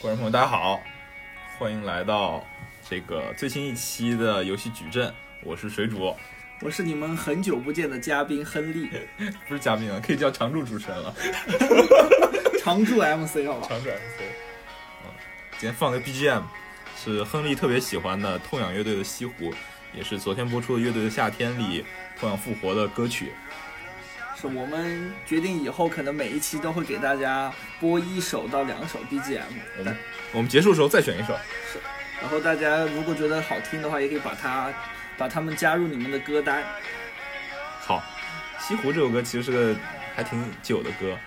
观众朋友，大家好，欢迎来到这个最新一期的游戏矩阵，我是水煮，我是你们很久不见的嘉宾亨利，不是嘉宾啊，可以叫常驻主持人了，常驻 MC 好吧？常驻 MC。嗯，今天放个 BGM 是亨利特别喜欢的痛仰乐队的《西湖》，也是昨天播出的《乐队的夏天》里痛仰复活的歌曲。是我们决定以后可能每一期都会给大家播一首到两首 BGM，我们我们结束的时候再选一首。是，然后大家如果觉得好听的话，也可以把它把它们加入你们的歌单。好，《西湖》这首歌其实是个还挺久的歌，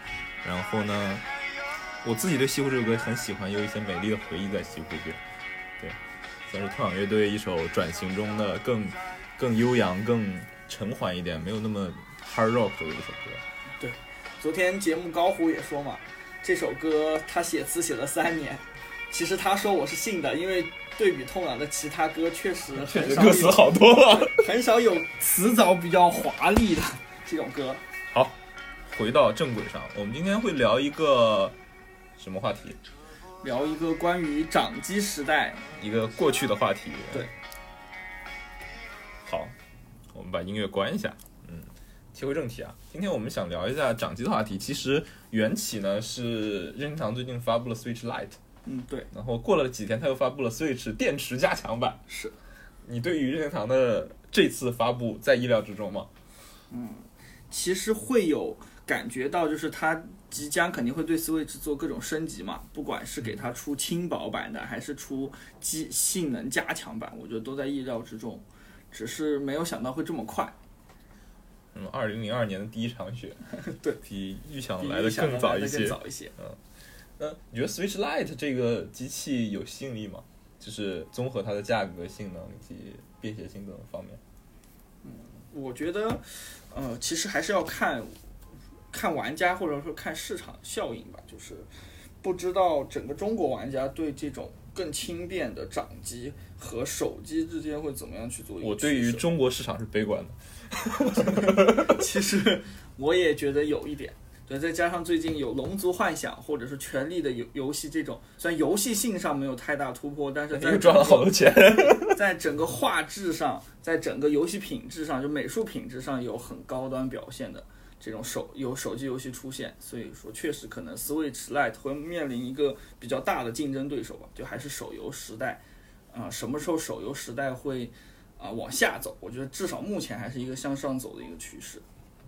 然后呢，我自己对《西湖》这首歌很喜欢，有一些美丽的回忆在《西湖》边。对，算是痛仰乐队一首转型中的更更悠扬、更沉缓一点，没有那么。Hard rock 的一首歌，对，昨天节目高虎也说嘛，这首歌他写词写了三年，其实他说我是信的，因为对比痛仰的其他歌，确实确实歌词好多了，很少有词藻比较华丽的这种歌。好，回到正轨上，我们今天会聊一个什么话题？聊一个关于掌机时代一个过去的话题。对，好，我们把音乐关一下。切回正题啊，今天我们想聊一下掌机的话题。其实缘起呢是任天堂最近发布了 Switch Lite，嗯对，然后过了几天他又发布了 Switch 电池加强版。是，你对于任天堂的这次发布在意料之中吗？嗯，其实会有感觉到，就是它即将肯定会对 Switch 做各种升级嘛，不管是给它出轻薄版的，还是出机性能加强版，我觉得都在意料之中，只是没有想到会这么快。嗯，二零零二年的第一场雪，对，比预想来的更早一些。早一些。嗯，那你觉得 Switch Lite 这个机器有吸引力吗？就是综合它的价格、性能以及便携性等方面。嗯，我觉得，呃，其实还是要看看玩家或者说看市场效应吧。就是不知道整个中国玩家对这种更轻便的掌机和手机之间会怎么样去做。我对于中国市场是悲观的。其实我也觉得有一点，对，再加上最近有《龙族幻想》或者是《权力的游游戏》这种，虽然游戏性上没有太大突破，但是在赚了好多钱，在整个画质上，在整个游戏品质上，就美术品质上有很高端表现的这种手有手机游戏出现，所以说确实可能 Switch Lite 会面临一个比较大的竞争对手吧，就还是手游时代啊，什么时候手游时代会？啊，往下走，我觉得至少目前还是一个向上走的一个趋势。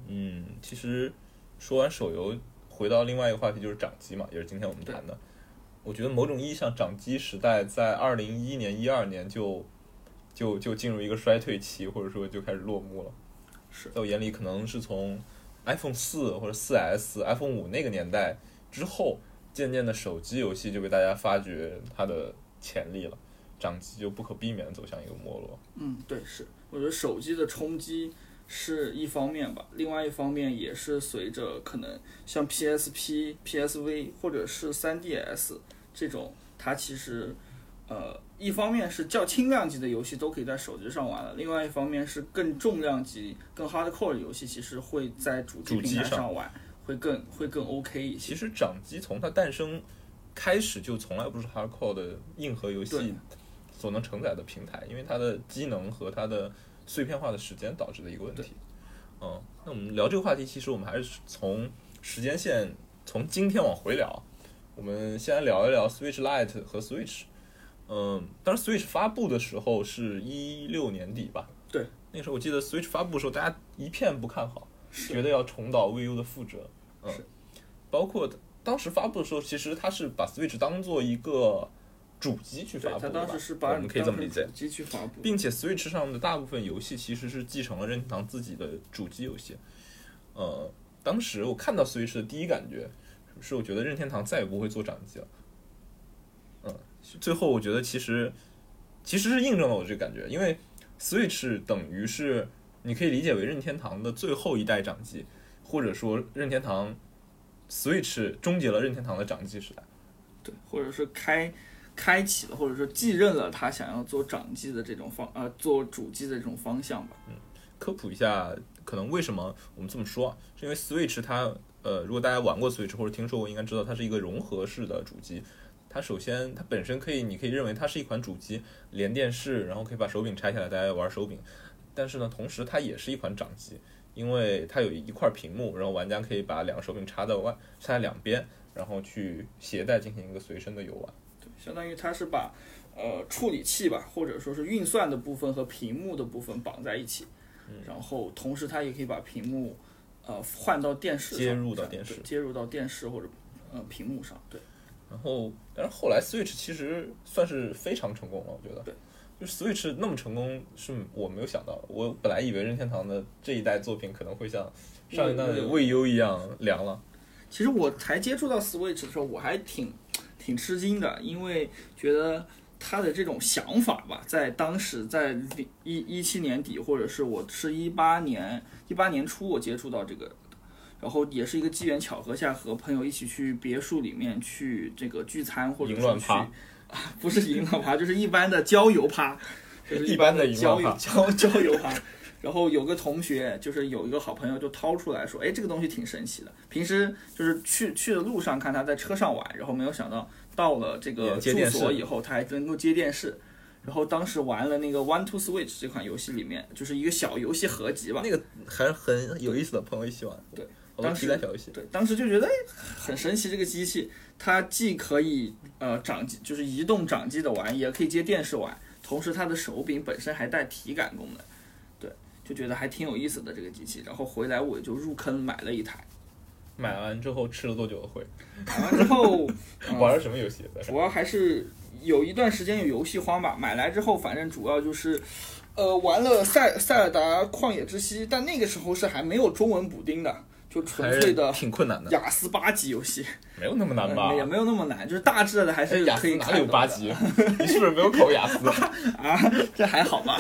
嗯，其实说完手游，回到另外一个话题就是掌机嘛，也是今天我们谈的。我觉得某种意义上，掌机时代在二零一一年、一二年就就就进入一个衰退期，或者说就开始落幕了。是在我眼里，可能是从 iPhone 四或者四 S、iPhone 五那个年代之后，渐渐的手机游戏就被大家发掘它的潜力了。掌机就不可避免走向一个没落。嗯，对，是，我觉得手机的冲击是一方面吧，另外一方面也是随着可能像 PSP、PSV 或者是 3DS 这种，它其实呃，一方面是较轻量级的游戏都可以在手机上玩了，另外一方面是更重量级、更 hardcore 的游戏，其实会在主机平台上玩，会更会更 OK 一些。其实掌机从它诞生开始就从来不是 hardcore 的硬核游戏。所能承载的平台，因为它的机能和它的碎片化的时间导致的一个问题。嗯，那我们聊这个话题，其实我们还是从时间线从今天往回聊。我们先来聊一聊 Switch Lite 和 Switch。嗯，当时 Switch 发布的时候是一六年底吧？对，那时候我记得 Switch 发布的时候，大家一片不看好，觉得要重蹈 VU 的覆辙。嗯，包括当时发布的时候，其实它是把 Switch 当做一个。主机去发布吧，我们可以这么理解。主机去发布，并且 Switch 上的大部分游戏其实是继承了任天堂自己的主机游戏。呃，当时我看到 Switch 的第一感觉是，我觉得任天堂再也不会做掌机了。嗯，最后我觉得其实其实是印证了我这个感觉，因为 Switch 等于是你可以理解为任天堂的最后一代掌机，或者说任天堂 Switch 终结了任天堂的掌机时代。对，或者是开。开启了，或者说继任了他想要做掌机的这种方，呃，做主机的这种方向吧。嗯，科普一下，可能为什么我们这么说，是因为 Switch 它，呃，如果大家玩过 Switch 或者听说过，应该知道它是一个融合式的主机，它首先它本身可以，你可以认为它是一款主机，连电视，然后可以把手柄拆下来，大家玩手柄。但是呢，同时它也是一款掌机，因为它有一块屏幕，然后玩家可以把两个手柄插在外，插在两边，然后去携带进行一个随身的游玩。对，相当于它是把呃处理器吧，或者说是运算的部分和屏幕的部分绑在一起，嗯然后同时它也可以把屏幕呃换到电视上，接入到电视接入到电视或者呃屏幕上，对。然后，但是后来 Switch 其实算是非常成功了，我觉得。对。就是 Switch 那么成功，是我没有想到的。我本来以为任天堂的这一代作品可能会像上一代的 Wii U 一样凉了。其实我才接触到 Switch 的时候，我还挺挺吃惊的，因为觉得他的这种想法吧，在当时在一一七年底，或者是我是一八年一八年初我接触到这个，然后也是一个机缘巧合下和朋友一起去别墅里面去这个聚餐，或者去啊，不是淫乱趴，就是一般的郊游趴，就是一般的的郊游郊郊游趴。然后有个同学，就是有一个好朋友就掏出来说，哎，这个东西挺神奇的。平时就是去去的路上看他在车上玩，然后没有想到到了这个住所以后，他还能够接电视。然后当时玩了那个 One to Switch 这款游戏里面，就是一个小游戏合集吧。那个还是很有意思的，朋友一起玩。对，当时小游戏。对，当时就觉得哎很神奇，这个机器它既可以呃掌机，就是移动掌机的玩，也可以接电视玩，同时它的手柄本身还带体感功能，对，就觉得还挺有意思的这个机器。然后回来我就入坑买了一台，买完之后吃了多久的灰？买完之后、呃玩了什么游戏？主要还是有一段时间有游戏荒吧。买来之后，反正主要就是，呃，玩了塞塞尔达旷野之息，但那个时候是还没有中文补丁的，就纯粹的挺困难的，雅思八级游戏，没有那么难吧呃？也没有那么难，就是大致的还哎是可以雅思哪里有八级？你是不是没有考雅思？啊？这还好吧？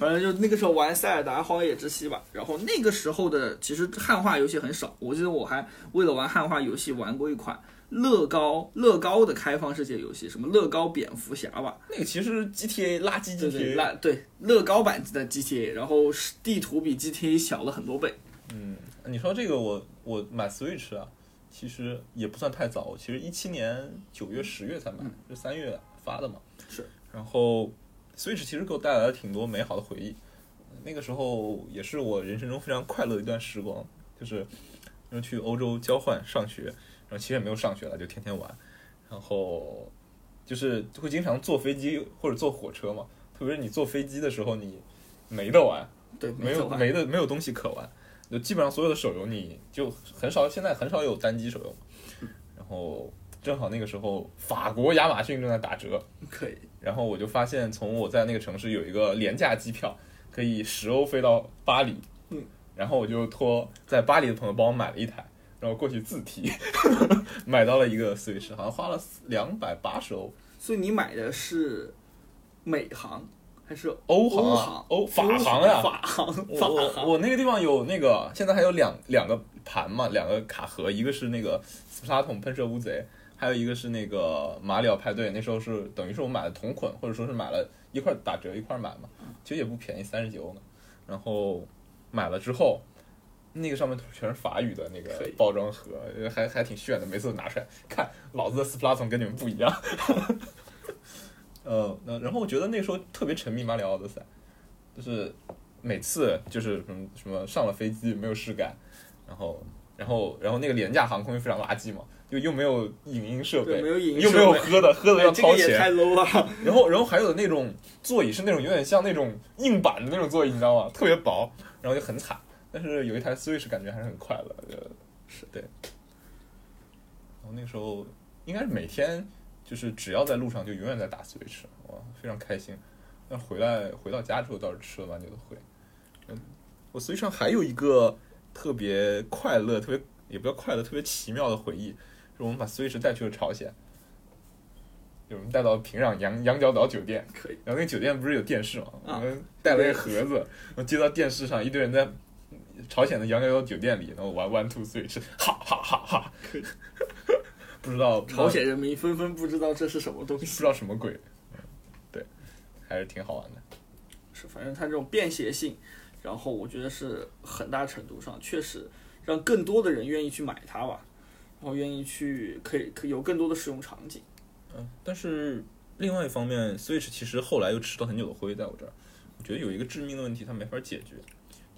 反正就那个时候玩塞尔达荒野之息吧。然后那个时候的其实汉化游戏很少，我记得我还为了玩汉化游戏玩过一款。乐高乐高的开放世界游戏，什么乐高蝙蝠侠吧，那个其实 GTA 垃圾对对，GTA，那对乐高版的 GTA，然后是地图比 GTA 小了很多倍。嗯，你说这个我我买 Switch 啊，其实也不算太早，其实一七年九月十月才买，是三月发的嘛。是。然后 Switch 其实给我带来了挺多美好的回忆，那个时候也是我人生中非常快乐的一段时光，就是然后去欧洲交换上学，然后其实也没有上学了，就天天玩，然后就是会经常坐飞机或者坐火车嘛，特别是你坐飞机的时候，你没得玩。对，没有没的没有东西可玩，就基本上所有的手游你就很少，现在很少有单机手游。然后正好那个时候法国亚马逊正在打折，可以。然后我就发现从我在那个城市有一个廉价机票，可以十欧飞到巴黎。嗯，然后我就托在巴黎的朋友帮我买了一台，然后过去自提，买到了一个 Switch，好像花了两百八十欧。所以你买的是美航还是欧航啊？欧法欧航呀法航，我法我航。我那个地方有那个，现在还有两两个盘嘛，两个卡盒，一个是那个斯普拉桶喷射乌贼，还有一个是那个马里奥派对。那时候是等于是我买的同捆，或者说是买了一块打折一块买嘛，其实也不便宜，三十九欧呢。然后买了之后，那个上面全是法语的那个包装盒，还还挺炫的，每次都拿出来看，老子的斯普拉桶跟你们不一样。呃，那然后我觉得那时候特别沉迷马里奥奥德赛，就是每次就是什么什么上了飞机没有事干，然后然后然后那个廉价航空又非常垃圾嘛，就又没有影音设备，没有影音又没有喝的，喝的要掏钱，个太 low 了。然后然后还有那种座椅是那种有点像那种硬板的那种座椅，你知道吗？特别薄，然后就很惨。但是有一台 Switch 感觉还是很快乐，就是对。然后那个时候应该是每天就是只要在路上就永远在打 Switch，哇，非常开心。但回来回到家之后倒是吃了蛮久的灰。嗯，我 Switch 上还有一个特别快乐、特别也不叫快乐、特别奇妙的回忆，是我们把 Switch 带去了朝鲜。有人带到平壤羊羊角岛酒店，可以。然后那个酒店不是有电视嘛，啊我们带了一个盒子，然后接到电视上，一堆人在朝鲜的羊角岛酒店里，然后玩 One Two 是哈哈哈哈，不知道 朝鲜人民纷纷不知道这是什么东西不。知道什么鬼，嗯对，还是挺好玩的。是，反正它这种便携性，然后我觉得是很大程度上确实让更多的人愿意去买它吧，然后愿意去可以可以有更多的使用场景。嗯，但是另外一方面，Switch 其实后来又吃了很久的灰，在我这儿，我觉得有一个致命的问题，它没法解决，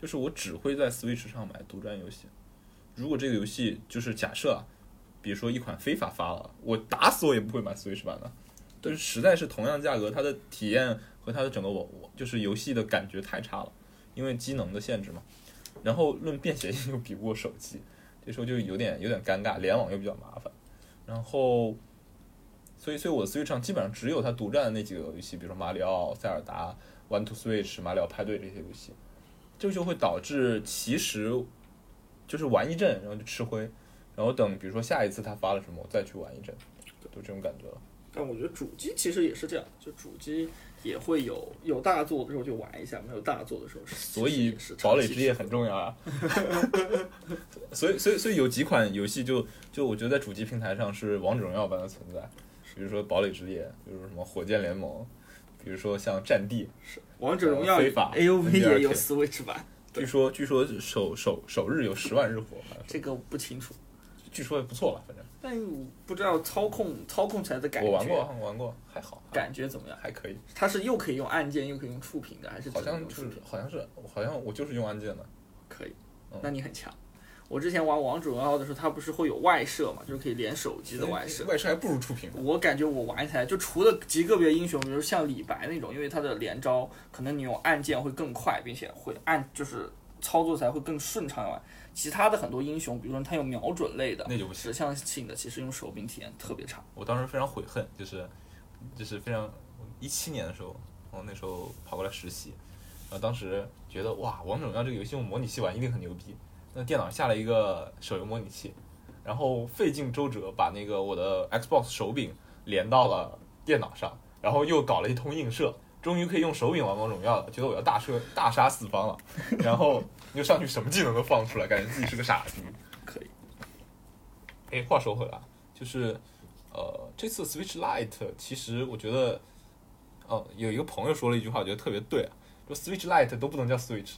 就是我只会在 Switch 上买独占游戏。如果这个游戏就是假设啊，比如说一款非法发了，我打死我也不会买 Switch 版的。就是实在是同样价格，它的体验和它的整个我我就是游戏的感觉太差了，因为机能的限制嘛。然后论便携性又比不过手机，这时候就有点有点尴尬，联网又比较麻烦。然后，所以所以我的 Switch 上基本上只有它独占的那几个游戏，比如说马里奥、塞尔达、One to Switch、马里奥派对这些游戏，这就会导致其实就是玩一阵，然后就吃灰，然后等比如说下一次他发了什么，我再去玩一阵，就这种感觉了。但我觉得主机其实也是这样，就主机也会有有大作的时候就玩一下，没有大作的时候是。所以堡垒之夜很重要啊。所以所以所以有几款游戏就就我觉得在主机平台上是王者荣耀般的存在，比如说堡垒之夜，比如说什么火箭联盟，比如说像战地，王者荣耀非法 A O V 也有 Switch 版，据说据说首首首日有十万日活，这个不清楚，据说也不错吧，反正但不知道操控操控起来的感觉。我玩过，我玩过，还好，感觉怎么样？还可以，它是又可以用按键又可以用触屏的，还是好像就是好像是好像我就是用按键的，可以嗯？那你很强。我之前玩王者荣耀的时候，它不是会有外设嘛，就是可以连手机的外设。外设还不如触屏。我感觉我玩起来，就除了极个别英雄，比如像李白那种，因为他的连招可能你用按键会更快，并且会按就是操作起来会更顺畅以外，其他的很多英雄，比如说他有瞄准类的、那就不行指向性的，其实用手柄体验特别差。我当时非常悔恨，就是就是非常一七年的时候，我那时候跑过来实习，然后当时觉得哇，王者荣耀这个游戏用模拟器玩一定很牛逼。那电脑下了一个手游模拟器，然后费尽周折把那个我的 Xbox 手柄连到了电脑上，然后又搞了一通映射，终于可以用手柄玩王者荣耀了，觉得我要大杀大杀四方了，然后又上去什么技能都放出来，感觉自己是个傻逼。可以，哎，话说回来，就是呃，这次 Switch Lite 其实我觉得，呃，有一个朋友说了一句话，我觉得特别对啊，说 Switch Lite 都不能叫 Switch，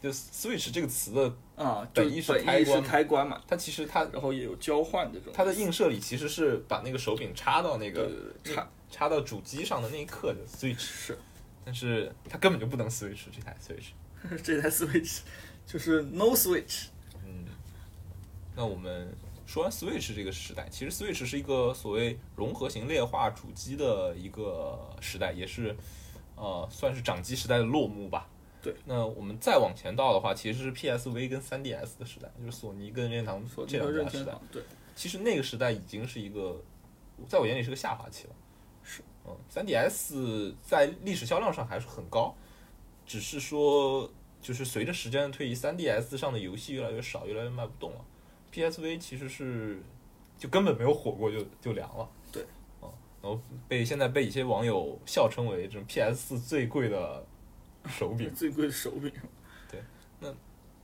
就 Switch 这个词的，啊，就本意是开关开关嘛，它其实它然后也有交换这种。它的映射里其实是把那个手柄插到那个插插到主机上的那一刻的 Switch，是但是它根本就不能 Switch 这台 Switch。这台 Switch 就是 No Switch，嗯，那我们说完 Switch 这个时代，其实 Switch 是一个所谓融合型劣化主机的一个时代，也是呃算是掌机时代的落幕吧。对，那我们再往前倒的话，其实是 PSV 跟 3DS 的时代，就是索尼跟任天堂这两家时代。对，其实那个时代已经是一个，在我眼里是个下滑期了。是，嗯，3DS 在历史销量上还是很高，只是说就是随着时间的推移，3DS 上的游戏越来越少，越来越卖不动了。PSV 其实是就根本没有火过就就凉了。对，嗯，然后被现在被一些网友笑称为这种 PS 4最贵的手柄。最贵的手柄。对，那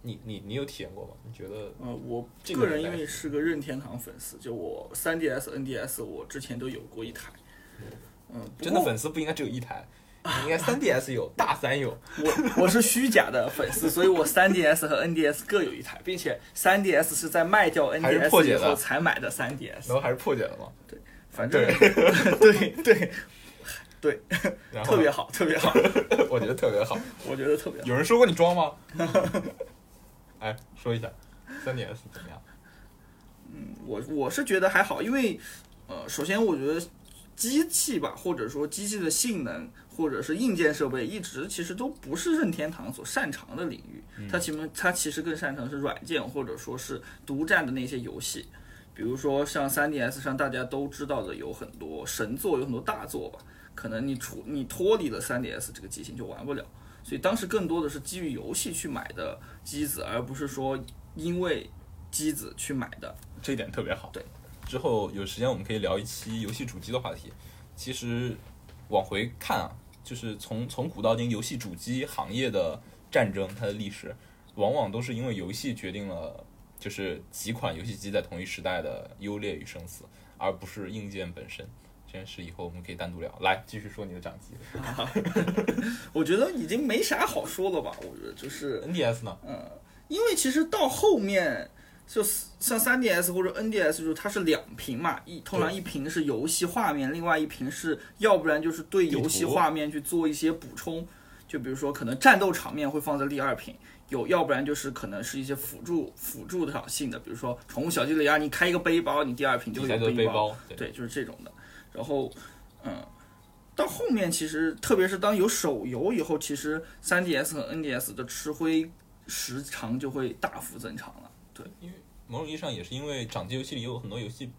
你你你有体验过吗？你觉得呃，我个个人因为是个任天堂粉丝，就我 3DS、NDS 我之前都有过一台。嗯，真的粉丝不应该只有一台？你应该 3DS 有，大三有。我我是虚假的粉丝，所以我 3DS 和 NDS 各有一台，并且 3DS 是在卖掉还是破 NDS 解的以后才买的 3DS 然。后还是破解了嘛？反正对对 对，然后特别好，特别好，我觉得特别好。我觉得特别好。有人说过你装吗？哎，说一下，3DS 怎么样？嗯我我是觉得还好，因为呃，首先我觉得机器吧，或者说机器的性能，或者是硬件设备，一直其实都不是任天堂所擅长的领域。它其实它其实更擅长是软件，或者说是独占的那些游戏。比如说像 3DS 上大家都知道的有很多神作，有很多大作吧，可能你出你脱离了 3DS 这个机型就玩不了。所以当时更多的是基于游戏去买的机子，而不是说因为机子去买的。这一点特别好。对，之后有时间我们可以聊一期游戏主机的话题。其实往回看啊，就是从从古到今，游戏主机行业的战争，它的历史，往往都是因为游戏决定了，就是几款游戏机在同一时代的优劣与生死，而不是硬件本身。这件事以后我们可以单独聊。来，继续说你的掌机。我觉得已经没啥好说了吧？我觉得就是，NDS 呢？嗯因为其实到后面就是像 3DS 或者 NDS，就是它是两屏嘛，一通常一屏是游戏画面，另外一屏是要不然就是对游戏画面去做一些补充，就比如说可能战斗场面会放在第二屏，有要不然就是可能是一些辅助辅助的性的，比如说宠物小精灵啊，你开一个背包，你第二屏就会有背包，对，对，就是这种的。然后，嗯，到后面其实，特别是当有手游以后，其实 3DS 和 NDS 的吃灰时长就会大幅增长了。对，因为某种意义上也是因为掌机游戏里有很多游戏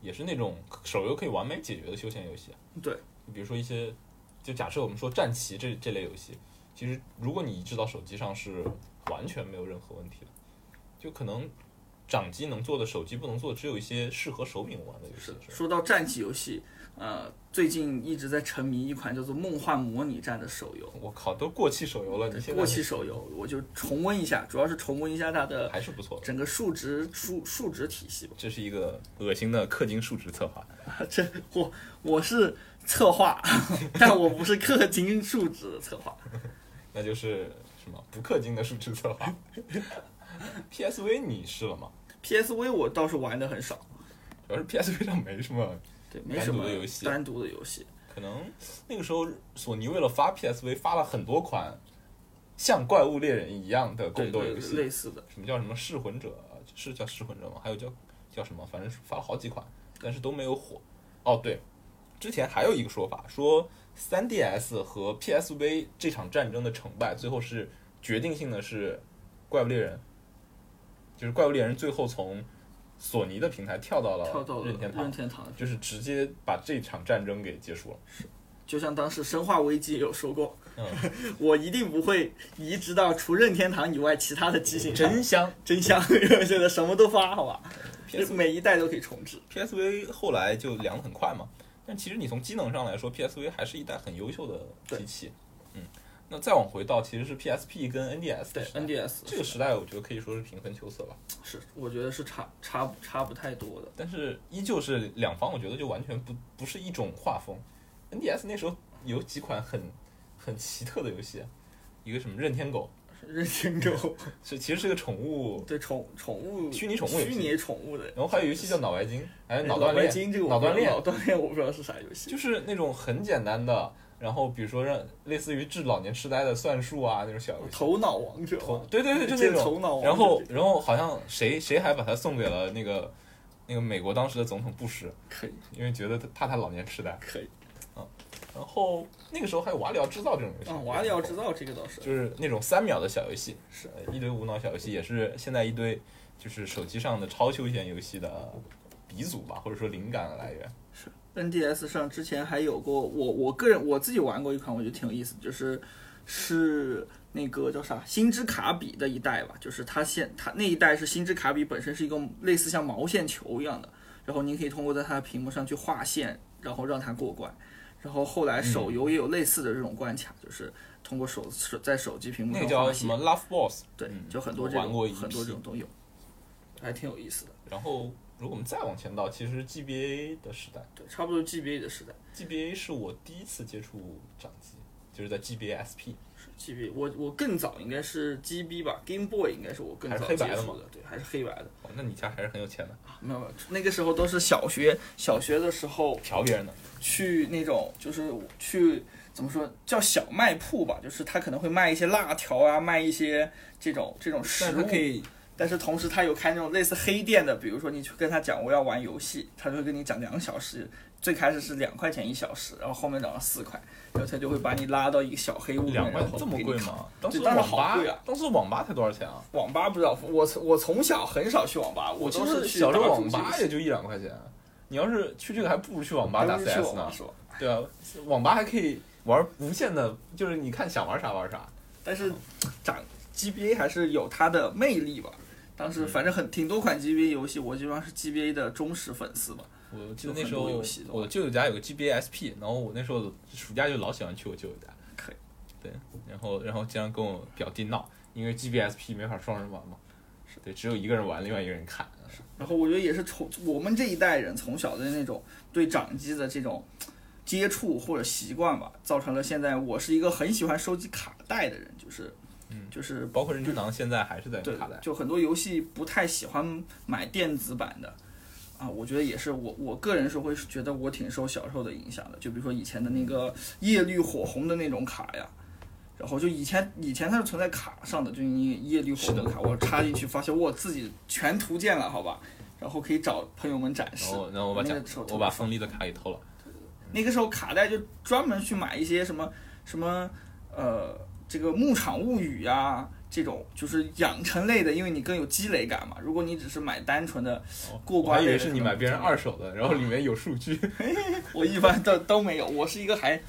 也是那种手游可以完美解决的休闲游戏，对，比如说一些，就假设我们说战棋这这类游戏，其实如果你移植到手机上是完全没有任何问题的，就可能掌机能做的手机不能做，只有一些适合手柄玩的游戏。说到战棋游戏，呃，最近一直在沉迷一款叫做《梦幻模拟战》的手游，我靠，都过气手游了，你现在过气手游，我就重温一下，主要是重温一下它的还是不错的。整个数值数数值体系吧。这是一个恶心的氪金数值策划，这我我是策划，但我不是氪金数值的策划。那就是什么不氪金的数值策划。PSV 你试了吗？PSV 我倒是玩的很少，主要是 PSV 上没什么，对，没什么单独的游戏单独的游戏。可能那个时候索尼为了发 PSV 发了很多款像怪物猎人一样的宫斗游戏，类似的，什么叫什么噬魂者，是叫噬魂者吗？还有叫叫什么？反正发了好几款，但是都没有火。哦，对，之前还有一个说法，说 3DS 和 PSV 这场战争的成败，最后是决定性的是怪物猎人，就是怪物猎人最后从索尼的平台跳到了跳到了任天堂任，天堂，就是直接把这场战争给结束了。是就像当时《生化危机》也有说过，嗯我一定不会移植到除任天堂以外其他的机型上。真香 真香，现在什么都发，好吧？！PS 每一代都可以重置。PSV 后来就凉得很快嘛，但其实你从机能上来说，PSV 还是一代很优秀的机器。嗯，那再往回到其实是 PSP 跟 NDS 对 NDS 这个时代，我觉得可以说是平分秋色吧。是，我觉得是差差不差不太多的。但是依旧是两方，我觉得就完全不不是一种画风。NDS 那时候有几款很很奇特的游戏，一个什么任天狗，任天狗 是其实是个宠物，对宠宠物虚拟宠物虚拟宠物的，然后还有游戏叫脑白金，还有脑脑锻炼，脑锻炼脑锻炼我不知道是啥游戏。就是那种很简单的，然后比如说让类似于治老年痴呆的算术啊那种小游戏。头脑王者。头，对对对，就那种。头脑王者。然后然后好像谁谁还把它送给了那个那个美国当时的总统布什，可以。因为觉得他怕他老年痴呆。可以。然后那个时候还有瓦里奥制造这种游戏，啊，瓦里奥制造这个倒是。就是那种三秒的小游戏，是。呃一堆无脑小游戏，也是现在一堆就是手机上的超休闲游戏的鼻祖吧，或者说灵感的来源。NDS 上之前还有过，我我个人我自己玩过一款，我觉得挺有意思，就是是那个叫啥星之卡比的一代吧，就是它现它那一代是星之卡比本身是一个类似像毛线球一样的，然后您可以通过在它的屏幕上去画线，然后让它过关。然后后来手游也有类似的这种关卡，就是通过手手在手机屏幕那上叫什么，Love Boss，对嗯，就很多这种很多这种都有，还挺有意思的。然后如果我们再往前倒，其实 GBA 的时代对，差不多 GBA 的时代。，GBA 是我第一次接触掌机，就是在 GBA SP。GB，我我更早应该是 GB 吧，Game Boy 应该是我更还早接触的，对，还是黑白的。哦，那你家还是很有钱的，没有没有，那个时候都是小学小学的时候嫖别人的。去那种就是去怎么说叫小卖铺吧，就是他可能会卖一些辣条啊，卖一些这种这种食物可以但是同时他有开那种类似黑店的，比如说你去跟他讲我要玩游戏，他就会跟你讲两小时，最开始是两块钱一小时，然后后面涨到四块，然后他就会把你拉到一个小黑屋里面，这么贵吗？当时网吧好贵啊，当时网吧才多少钱啊？网吧不知道，我从我从小很少去网吧，我都是去实小时候网吧也就一两块钱，你要是去这个，还不如去网吧打 CS 呢。对啊，网吧还可以玩无限的，就是你看想玩啥玩啥。但是长 GBA 还是有它的魅力吧。当时反正很挺多款 GBA 游戏，我基本上是 GBA 的忠实粉丝吧。我记得那时候多游戏都我舅舅家有个 GBA SP，然后我那时候暑假就老喜欢去我舅舅家。可以。对，然后然后经常跟我表弟闹，因为 GBA SP 没法双人玩嘛。对，只有一个人玩，另外一个人看。然后我觉得也是从我们这一代人从小的那种对掌机的这种接触或者习惯吧，造成了现在我是一个很喜欢收集卡带的人，就是嗯就是包括任天堂现在还是在卡带，就很多游戏不太喜欢买电子版的，啊，我觉得也是我我个人是会觉得我挺受小时候的影响的。就比如说以前的那个叶绿火红的那种卡呀，然后就以前以前它是存在卡上的，就你叶绿火红的卡，我插进去发现我自己全图鉴了，好吧，然后可以找朋友们展示然。后然后我把我把锋利的卡给偷了，那个时候卡带就专门去买一些什么什么呃这个牧场物语呀、这种就是养成类的，因为你更有积累感嘛。如果你只是买单纯的哦过我还以为是你买别人二手的，然后里面有数据，我一般都都没有，我是一个还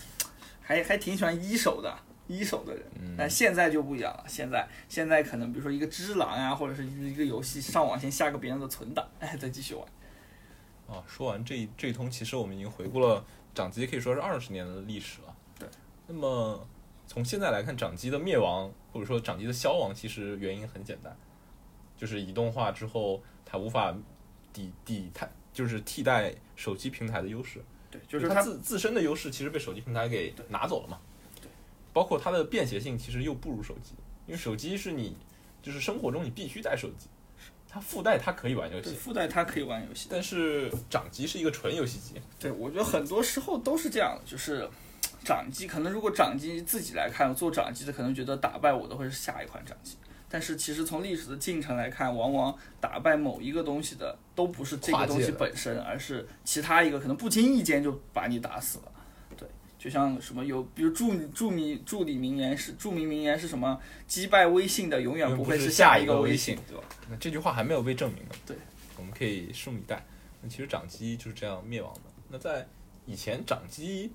还还挺喜欢一手的一手的人。嗯但现在就不一样了，现在现在可能比如说一个只狼呀，或者是一个游戏上网先下个别人的存档，哎，再继续玩。啊，说完这这一通，其实我们已经回顾了掌机可以说是二十年的历史了。对。那么从现在来看，掌机的灭亡或者说掌机的消亡，其实原因很简单，就是移动化之后，它无法抵抵它就是替代手机平台的优势。对，就是它它自自身的优势其实被手机平台给拿走了嘛。对。包括它的便携性其实又不如手机，因为手机是你就是生活中你必须带手机，它附带它可以玩游戏，附带它可以玩游戏。但是掌机是一个纯游戏机。对，我觉得很多时候都是这样，就是掌机可能如果掌机自己来看，做掌机的可能觉得打败我的会是下一款掌机，但是其实从历史的进程来看，往往打败某一个东西的都不是这个东西本身，而是其他一个可能不经意间就把你打死了。对，就像什么有，比如著著名著理名言是著名名言是什么？击败微信的永远不会是下下一个微信信，对吧？那这句话还没有被证明呢。对，我们可以拭目以待。那其实掌机就是这样灭亡的。那在以前，掌机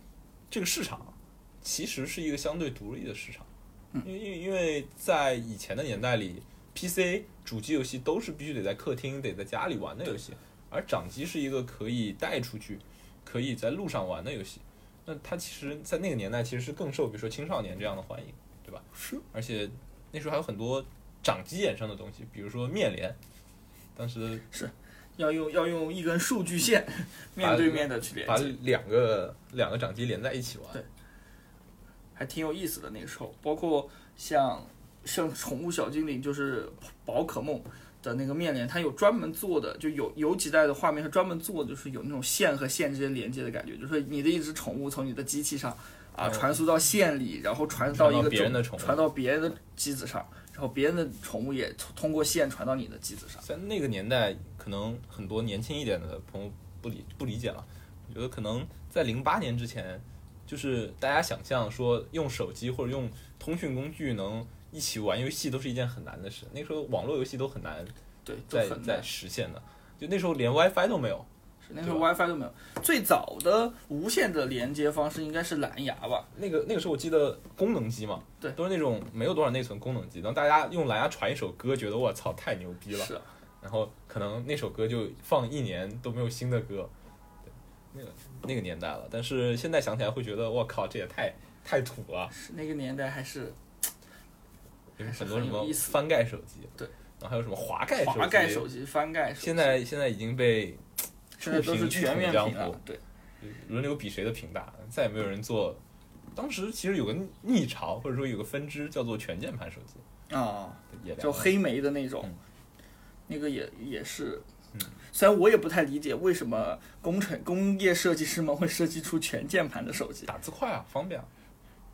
这个市场其实是一个相对独立的市场，嗯因为因为因为在以前的年代里，PC 主机游戏都是必须得在客厅、得在家里玩的游戏，而掌机是一个可以带出去、可以在路上玩的游戏。那它其实，在那个年代其实是更受，比如说青少年这样的欢迎，对吧？是。而且那时候还有很多掌机衍生的东西，比如说面联，当时要用要用一根数据线面对面的去连把接。两个两个掌机连在一起玩。对还挺有意思的那个时候，包括像像宠物小精灵，就是宝可梦的那个面连，它有专门做的，就有有几代的画面是专门做，就是有那种线和线之间连接的感觉，就是你的一只宠物从你的机器上啊哦传输到线里，然后传到一传到个别人的宠物传到别人的机子上，然后别人的宠物也通通过线传到你的机子上。在那个年代，可能很多年轻一点的朋友不理不理解了。我觉得可能在零八年之前，就是大家想象说用手机或者用通讯工具能一起玩游戏，都是一件很难的事。那时候网络游戏都很难对，都在在很难。实现的，就那时候连 WiFi 都没有。是那时候 WiFi 都没有，最早的无线的连接方式应该是蓝牙吧？那个那个时候我记得功能机嘛，对都是那种没有多少内存功能机，然后大家用蓝牙传一首歌，觉得我操太牛逼了，是啊，然后可能那首歌就放一年都没有新的歌，对，那个那个年代了。但是现在想起来会觉得，我靠，这也太太土了，是那个年代还是有很多什么翻盖手机，对，然后还有什么滑盖滑盖手手机、翻盖手机，现在现在已经被现在都是全面屏了对，轮流比谁的屏大，再也没有人做。当时其实有个逆潮，或者说有个分支叫做全键盘手机，啊，也就黑莓的那种。嗯，那个也也是嗯。虽然我也不太理解为什么工程工业设计师们会设计出全键盘的手机，打字快啊，方便啊，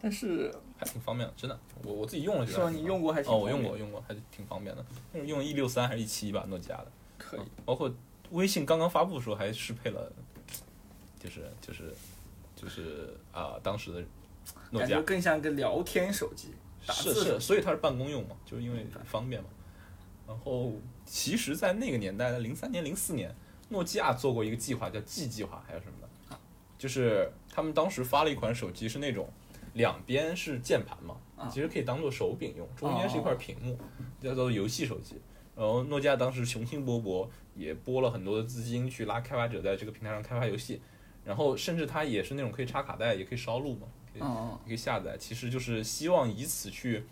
但是还挺方便的，真的。我我自己用了觉得是吧？还挺方便。你用过还挺哦，我用过，用过，还是挺方便的。用了 E 六三还是一七一吧，诺基亚的。可以嗯，包括微信刚刚发布的时候，还适配了，就是就是就是啊、当时的诺基亚感觉更像一个聊天手机，打是是，字手机所以它是办公用嘛，就是因为方便嘛。然后其实，在那个年代，的零三年、零四年，诺基亚做过一个计划，叫 G 计划，还有什么的，就是他们当时发了一款手机，是那种两边是键盘嘛，啊其实可以当做手柄用，中间是一块屏幕，叫做游戏手机。然后诺基亚当时雄心勃勃，也拨了很多的资金去拉开发者在这个平台上开发游戏，然后甚至它也是那种可以插卡带，也可以烧录嘛，可以下载，其实就是希望以此去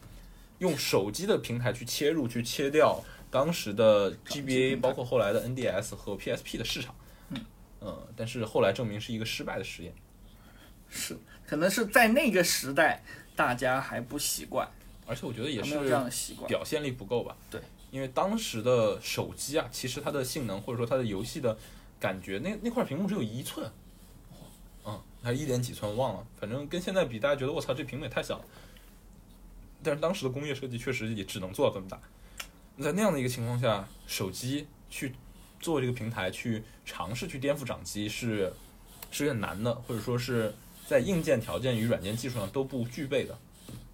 用手机的平台去切入，去切掉当时的 GBA，包括后来的 NDS 和 PSP 的市场。嗯但是后来证明是一个失败的实验。是，可能是在那个时代大家还不习惯，而且我觉得也是这样是的习惯。表现力不够吧？对，因为当时的手机啊，其实它的性能或者说它的游戏的感觉，那那块屏幕只有一寸，嗯，还是一点几寸忘了，反正跟现在比，大家觉得我操这屏幕也太小了。但是当时的工业设计确实也只能做到这么大。在那样的一个情况下，手机去做这个平台去尝试去颠覆掌机是是有点难的，或者说是在硬件条件与软件技术上都不具备的。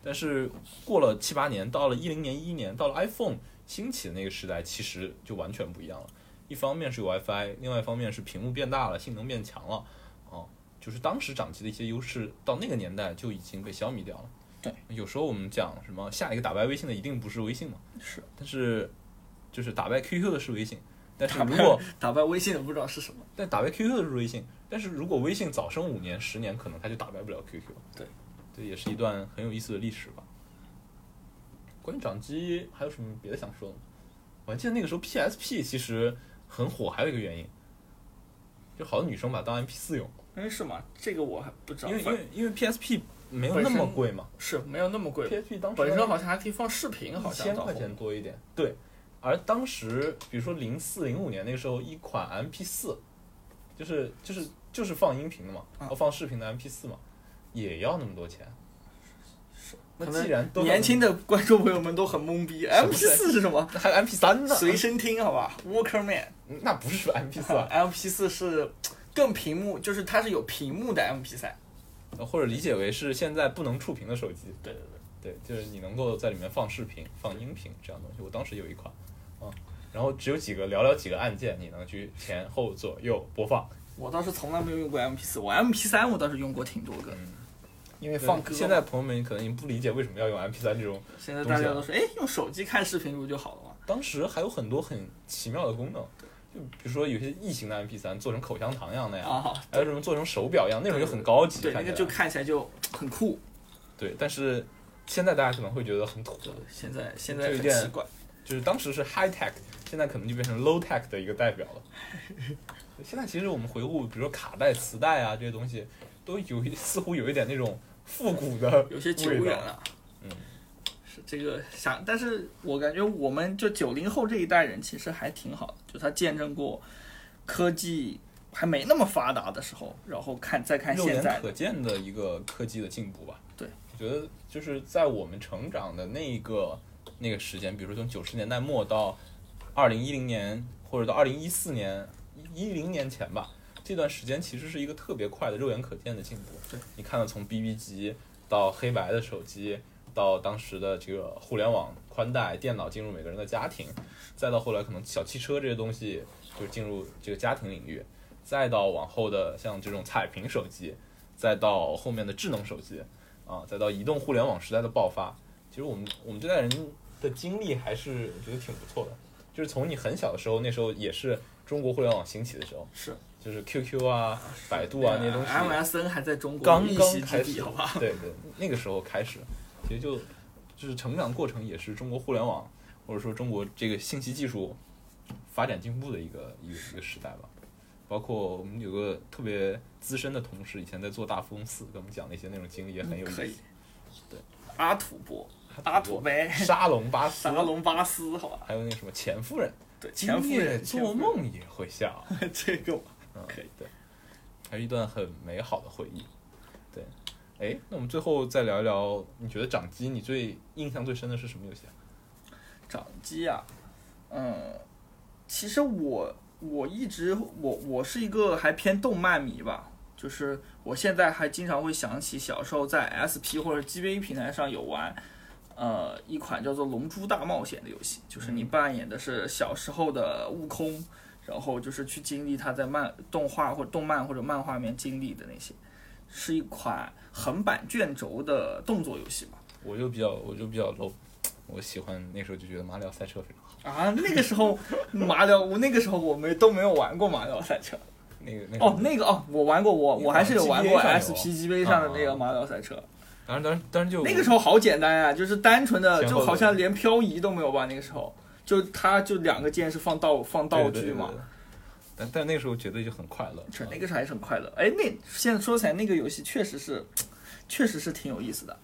但是过了七八年，到了一零年、一一年，到了 iPhone 兴起的那个时代，其实就完全不一样了。一方面是有 WiFi，另外一方面是屏幕变大了，性能变强了，哦，就是当时掌机的一些优势，到那个年代就已经被消弭掉了。对，有时候我们讲什么下一个打败微信的一定不是微信嘛，是但是就是打败 QQ 的是微信，但是如果打败微信的不知道是什么。但打败 QQ 的是微信，但是如果微信早生五年、十年，可能它就打败不了 QQ。对，这也是一段很有意思的历史吧。关于掌机还有什么别的想说的吗？我还记得那个时候 PSP 其实很火，还有一个原因，就好多女生把它当 MP 四用，哎，是吗？这个我还不知道。因为因为因为 PSP 没有那么贵嘛是没有那么贵，，PSP 当时本身好像还可以放视频，好像千块钱多一点。对，而当时比如说零四零五年那个时候，一款 MP 四，就是就是就是放音频的嘛，啊放视频的 MP 四嘛，也要那么多钱。那可能既然都年轻的观众朋友们都很懵逼，MP 四是什么？还有 MP 三呢？随身听，好吧，Walkman。那不是 MP 四啊，MP 四是更屏幕，就是它是有屏幕的 MP 三。或者理解为是现在不能触屏的手机。对对对，对，就是你能够在里面放视频、放音频这样东西。我当时有一款，啊，然后只有几个寥寥几个按键，你能去前后左右播放。我倒是从来没有用过 MP 四，我 MP 三我倒是用过挺多个，嗯因为放歌。现在朋友们可能已经不理解为什么要用 MP 三这种现在大家都说，哎，用手机看视频不就好了吗？当时还有很多很奇妙的功能，就比如说有些异形的 MP 3做成口香糖一样那样，啊，还有什么做成手表一样，那种就很高级，对，那个就看起来就很酷。对。但是现在大家可能会觉得很土，对，现在现在有点很奇怪。就是当时是 high tech，现在可能就变成 low tech 的一个代表了。现在其实我们回顾，比如说卡带、磁带啊这些东西，都有一似乎有一点那种复古的有些久远了。嗯，是这个想，但是我感觉我们就九零后这一代人其实还挺好的，就他见证过科技还没那么发达的时候，然后看再看现在可见的一个科技的进步吧。对，我觉得就是在我们成长的那一个那个时间，比如说从九十年代末到二零一零年，或者到二零一四年一零年前吧，这段时间其实是一个特别快的肉眼可见的进步。对，你看到从 BB 机到黑白的手机，到当时的这个互联网宽带、电脑进入每个人的家庭，再到后来可能小汽车这些东西就进入这个家庭领域，再到往后的像这种彩屏手机，再到后面的智能手机，啊，再到移动互联网时代的爆发，其实我们我们这代人的经历还是我觉得挺不错的。就是从你很小的时候，那时候也是中国互联网兴起的时候，是就是 QQ 啊、百度啊那些东西 MSN 还在中国刚刚开始，好吧？，对对，那个时候开始，其实就就是成长过程也是中国互联网或者说中国这个信息技术发展进步的一个一个一个时代吧。包括我们有个特别资深的同事，以前在做大富翁四，跟我们讲的一些那种经历也很有意思。。对，阿土伯、阿土呗，沙龙巴斯，沙龙巴斯，好吧？还有那个什么钱夫人，对，钱夫人做，梦也会笑。这个嗯，可以对，还是一段很美好的回忆。对，哎，那我们最后再聊一聊，你觉得掌机你最印象最深的是什么游戏啊？掌机啊，嗯，其实我我一直我我是一个还偏动漫迷吧，就是我现在还经常会想起小时候在 SP 或者 GV 平台上有玩，呃，一款叫做《龙珠大冒险》的游戏，就是你扮演的是小时候的悟空，然后就是去经历他在漫动画或动漫或者漫画里面经历的那些，是一款横版卷轴的动作游戏吧。我就比较，我就比较 low，我喜欢那时候就觉得马里奥赛车非常好。啊，那个时候马里奥，我那个时候我们都没有玩过马里奥赛车。那个那个哦，那个哦，我玩过，我我还是有玩过有 SPGB 上的那个啊马里奥赛车。当然当然当然就那个时候好简单啊，就是单纯的，就好像连漂移都没有吧？那个时候，就它就两个键是放道放道具嘛。。对对对对但但那个时候觉得就很快乐。是那个时候还是很快乐。哎，那现在说起来，那个游戏确实是，确实是挺有意思的。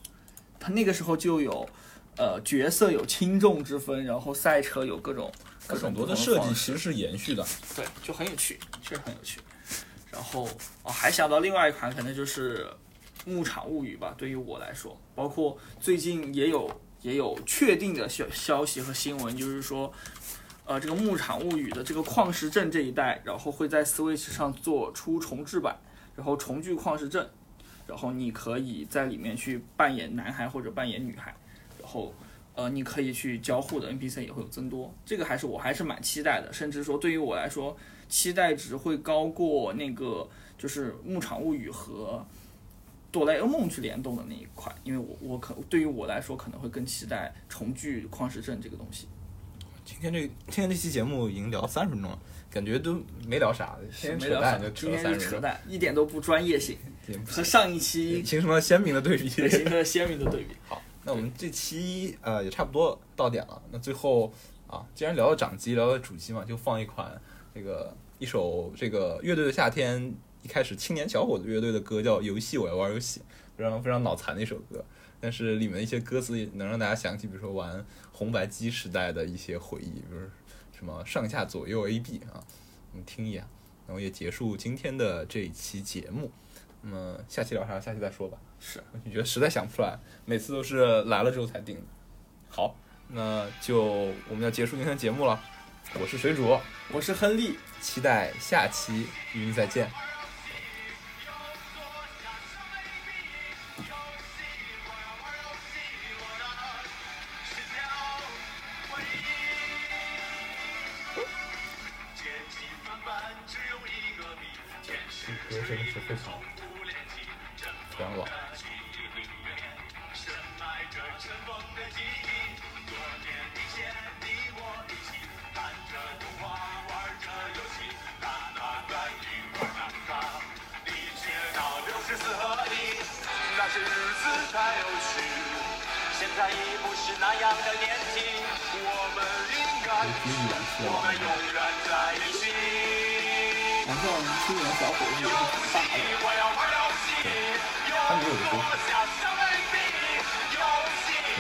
它那个时候就有，呃角色有轻重之分，然后赛车有各种各种很多的设计其实是延续的。对，就很有趣，确实很有趣。然后哦，还想到另外一款，可能就是《牧场物语》吧。对于我来说，包括最近也有也有确定的消消息和新闻，就是说，呃，这个《牧场物语》的这个矿石镇这一代，然后会在 Switch 上做出重置版，然后重聚矿石镇，然后你可以在里面去扮演男孩或者扮演女孩，然后。呃，你可以去交互的 NPC 也会有增多，这个还是我还是蛮期待的，甚至说对于我来说，期待值会高过那个就是《牧场物语》和《哆啦 A 梦》去联动的那一款，因为我我可对于我来说可能会更期待重聚矿石镇这个东西。今天这今天这期节目已经聊三十分钟了，感觉都没聊啥，先没聊啥扯淡就扯今天了分钟，是扯淡，一点都不专业性，和上一期形成了鲜明的对比。形成了鲜明的对比。好，那我们这期呃也差不多到点了。那最后啊，既然聊到掌机，聊到主机嘛，就放一款这个一首这个乐队的夏天一开始青年小伙子乐队的歌，叫《游戏我要玩游戏》，非常非常脑残的一首歌。但是里面的一些歌词也能让大家想起，比如说玩红白机时代的一些回忆，比如什么上下左右 A B 啊，我们听一眼，然后也结束今天的这一期节目。那么下期聊啥？下期再说吧。是，你觉得实在想不出来，每次都是来了之后才定。好，那就我们要结束今天的节目了。我是水煮，我是亨利，期待下期与你再见。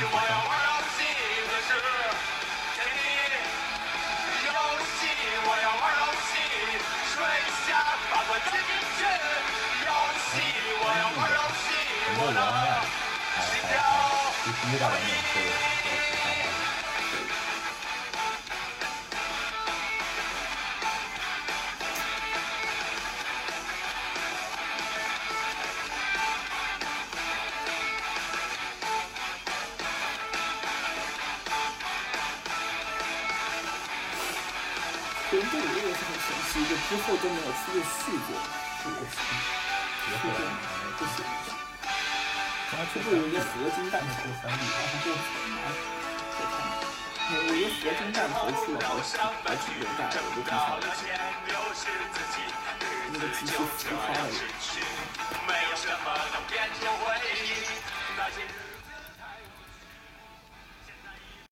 我玩爱，还还还就第一大版本做的也是很神奇，就之后都没有出过续作，是不是？别后来不行，他这个有一个合金弹头，三 D，然后就很难我一个合金弹头出了好几好几个弹，我都挺想的。那个机器浮夸了。